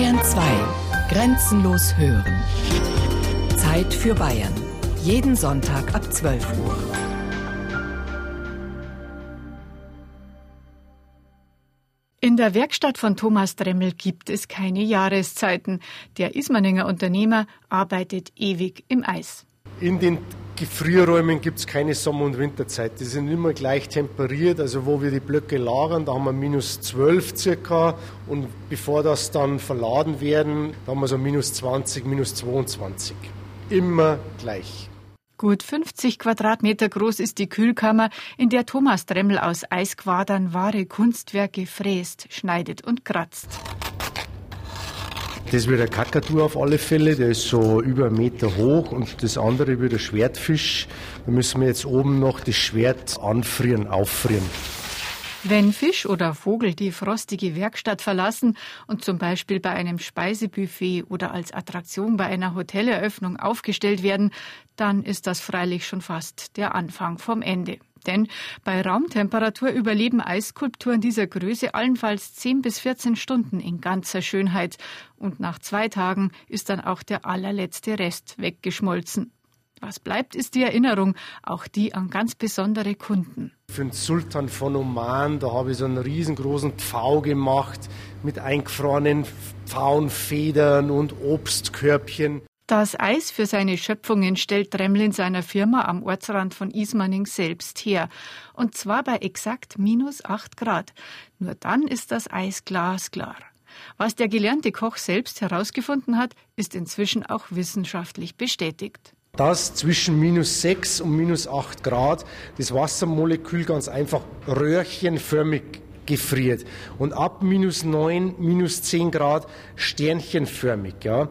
Bayern 2. Grenzenlos hören. Zeit für Bayern. Jeden Sonntag ab 12 Uhr. In der Werkstatt von Thomas Dremmel gibt es keine Jahreszeiten. Der Ismaninger Unternehmer arbeitet ewig im Eis. In den Gefrierräumen gibt es keine Sommer- und Winterzeit. Die sind immer gleich temperiert. Also wo wir die Blöcke lagern, da haben wir minus 12 circa. Und bevor das dann verladen werden, da haben wir so minus 20, minus 22. Immer gleich. Gut 50 Quadratmeter groß ist die Kühlkammer, in der Thomas Dremmel aus Eisquadern wahre Kunstwerke fräst, schneidet und kratzt. Das wird ein Kakadu auf alle Fälle, der ist so über einen Meter hoch und das andere wird ein Schwertfisch. Da müssen wir jetzt oben noch das Schwert anfrieren, auffrieren. Wenn Fisch oder Vogel die frostige Werkstatt verlassen und zum Beispiel bei einem Speisebuffet oder als Attraktion bei einer Hoteleröffnung aufgestellt werden, dann ist das freilich schon fast der Anfang vom Ende. Denn bei Raumtemperatur überleben Eisskulpturen dieser Größe allenfalls 10 bis 14 Stunden in ganzer Schönheit. Und nach zwei Tagen ist dann auch der allerletzte Rest weggeschmolzen. Was bleibt, ist die Erinnerung, auch die an ganz besondere Kunden. Für den Sultan von Oman, da habe ich so einen riesengroßen Pfau gemacht mit eingefrorenen Pfauenfedern und Obstkörbchen. Das Eis für seine Schöpfungen stellt Dremmel in seiner Firma am Ortsrand von Ismaning selbst her. Und zwar bei exakt minus acht Grad. Nur dann ist das Eis glasklar. Was der gelernte Koch selbst herausgefunden hat, ist inzwischen auch wissenschaftlich bestätigt dass zwischen minus 6 und minus 8 Grad das Wassermolekül ganz einfach röhrchenförmig gefriert und ab minus 9, minus 10 Grad sternchenförmig. Ja.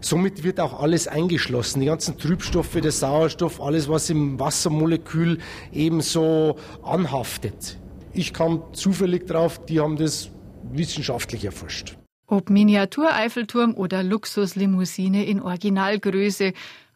Somit wird auch alles eingeschlossen, die ganzen Trübstoffe, der Sauerstoff, alles, was im Wassermolekül ebenso anhaftet. Ich kam zufällig drauf, die haben das wissenschaftlich erforscht. Ob Miniatur-Eiffelturm oder Luxuslimousine in Originalgröße,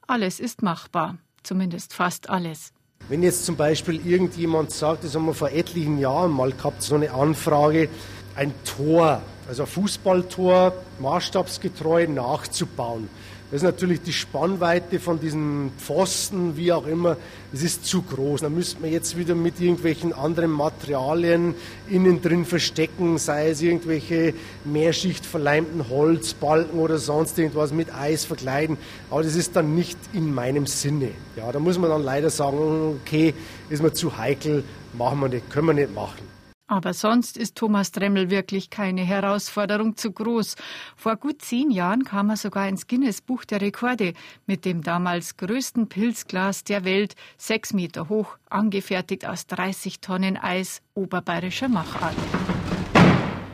alles ist machbar, zumindest fast alles. Wenn jetzt zum Beispiel irgendjemand sagt, das haben wir vor etlichen Jahren mal gehabt, so eine Anfrage, ein Tor, also ein Fußballtor, maßstabsgetreu nachzubauen. Das ist natürlich die Spannweite von diesen Pfosten, wie auch immer, es ist zu groß. Da müsste man jetzt wieder mit irgendwelchen anderen Materialien innen drin verstecken, sei es irgendwelche Mehrschicht verleimten Holzbalken oder sonst irgendwas mit Eis verkleiden. Aber das ist dann nicht in meinem Sinne. Ja, da muss man dann leider sagen, okay, ist mir zu heikel, machen wir nicht, können wir nicht machen. Aber sonst ist Thomas Dremmel wirklich keine Herausforderung zu groß. Vor gut zehn Jahren kam er sogar ins Guinness Buch der Rekorde mit dem damals größten Pilzglas der Welt, sechs Meter hoch, angefertigt aus 30 Tonnen Eis oberbayerischer Machart.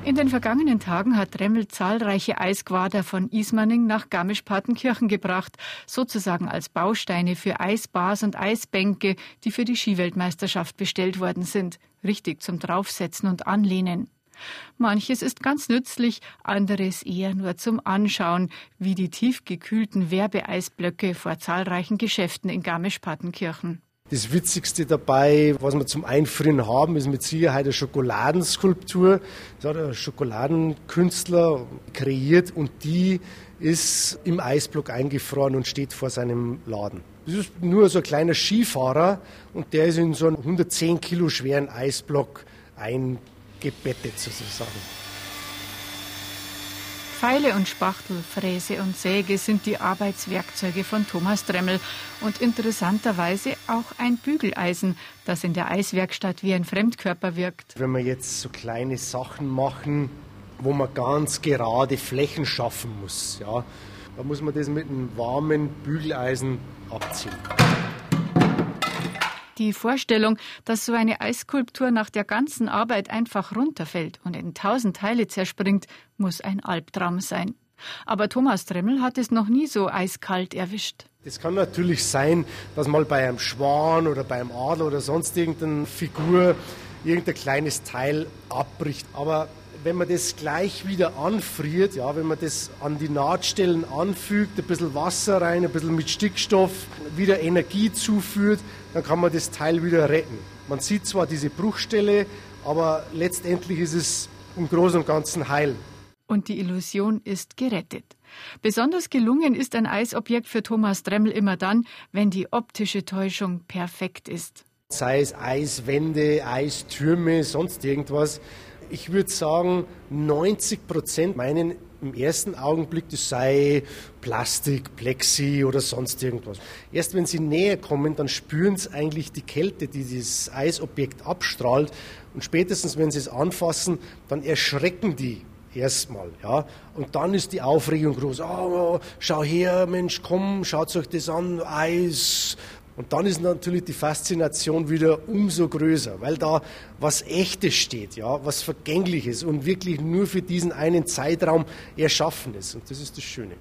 In den vergangenen Tagen hat Dremmel zahlreiche Eisquader von Ismaning nach Garmisch-Partenkirchen gebracht, sozusagen als Bausteine für Eisbars und Eisbänke, die für die Skiweltmeisterschaft bestellt worden sind, richtig zum Draufsetzen und Anlehnen. Manches ist ganz nützlich, anderes eher nur zum Anschauen, wie die tiefgekühlten Werbeeisblöcke vor zahlreichen Geschäften in Garmisch-Partenkirchen. Das Witzigste dabei, was wir zum Einfrieren haben, ist mit Sicherheit eine Schokoladenskulptur. Das hat ein Schokoladenkünstler kreiert und die ist im Eisblock eingefroren und steht vor seinem Laden. Das ist nur so ein kleiner Skifahrer und der ist in so einen 110 Kilo schweren Eisblock eingebettet sozusagen. Pfeile und Spachtel, Fräse und Säge sind die Arbeitswerkzeuge von Thomas Dremmel und interessanterweise auch ein Bügeleisen, das in der Eiswerkstatt wie ein Fremdkörper wirkt. Wenn wir jetzt so kleine Sachen machen, wo man ganz gerade Flächen schaffen muss, ja, da muss man das mit einem warmen Bügeleisen abziehen. Die Vorstellung, dass so eine Eisskulptur nach der ganzen Arbeit einfach runterfällt und in tausend Teile zerspringt, muss ein Albtraum sein. Aber Thomas Dremmel hat es noch nie so eiskalt erwischt. Es kann natürlich sein, dass mal bei einem Schwan oder beim Adler oder sonst irgendeine Figur irgendein kleines Teil abbricht. Aber wenn man das gleich wieder anfriert, ja, wenn man das an die Nahtstellen anfügt, ein bisschen Wasser rein, ein bisschen mit Stickstoff, wieder Energie zuführt, dann kann man das Teil wieder retten. Man sieht zwar diese Bruchstelle, aber letztendlich ist es im Großen und Ganzen heil. und die Illusion ist gerettet. Besonders gelungen ist ein Eisobjekt für Thomas Dremmel immer dann, wenn die optische Täuschung perfekt ist. Sei es Eiswände, Eistürme, sonst irgendwas. Ich würde sagen, 90 Prozent meinen im ersten Augenblick, das sei Plastik, Plexi oder sonst irgendwas. Erst wenn sie näher kommen, dann spüren sie eigentlich die Kälte, die dieses Eisobjekt abstrahlt. Und spätestens, wenn sie es anfassen, dann erschrecken die erstmal, ja. Und dann ist die Aufregung groß. Oh, schau her, Mensch, komm, schaut euch das an, Eis, und dann ist natürlich die Faszination wieder umso größer, weil da was Echtes steht, ja, was Vergängliches und wirklich nur für diesen einen Zeitraum erschaffen ist. Und das ist das Schöne.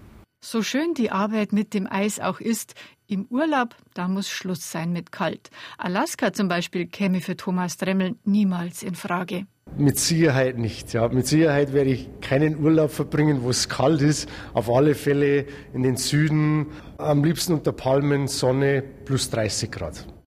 So schön die Arbeit mit dem Eis auch ist, im Urlaub, da muss Schluss sein mit kalt. Alaska zum Beispiel käme für Thomas Dremmel niemals in Frage. Mit Sicherheit nicht. Ja. Mit Sicherheit werde ich keinen Urlaub verbringen, wo es kalt ist. Auf alle Fälle in den Süden, am liebsten unter Palmen, Sonne plus 30 Grad.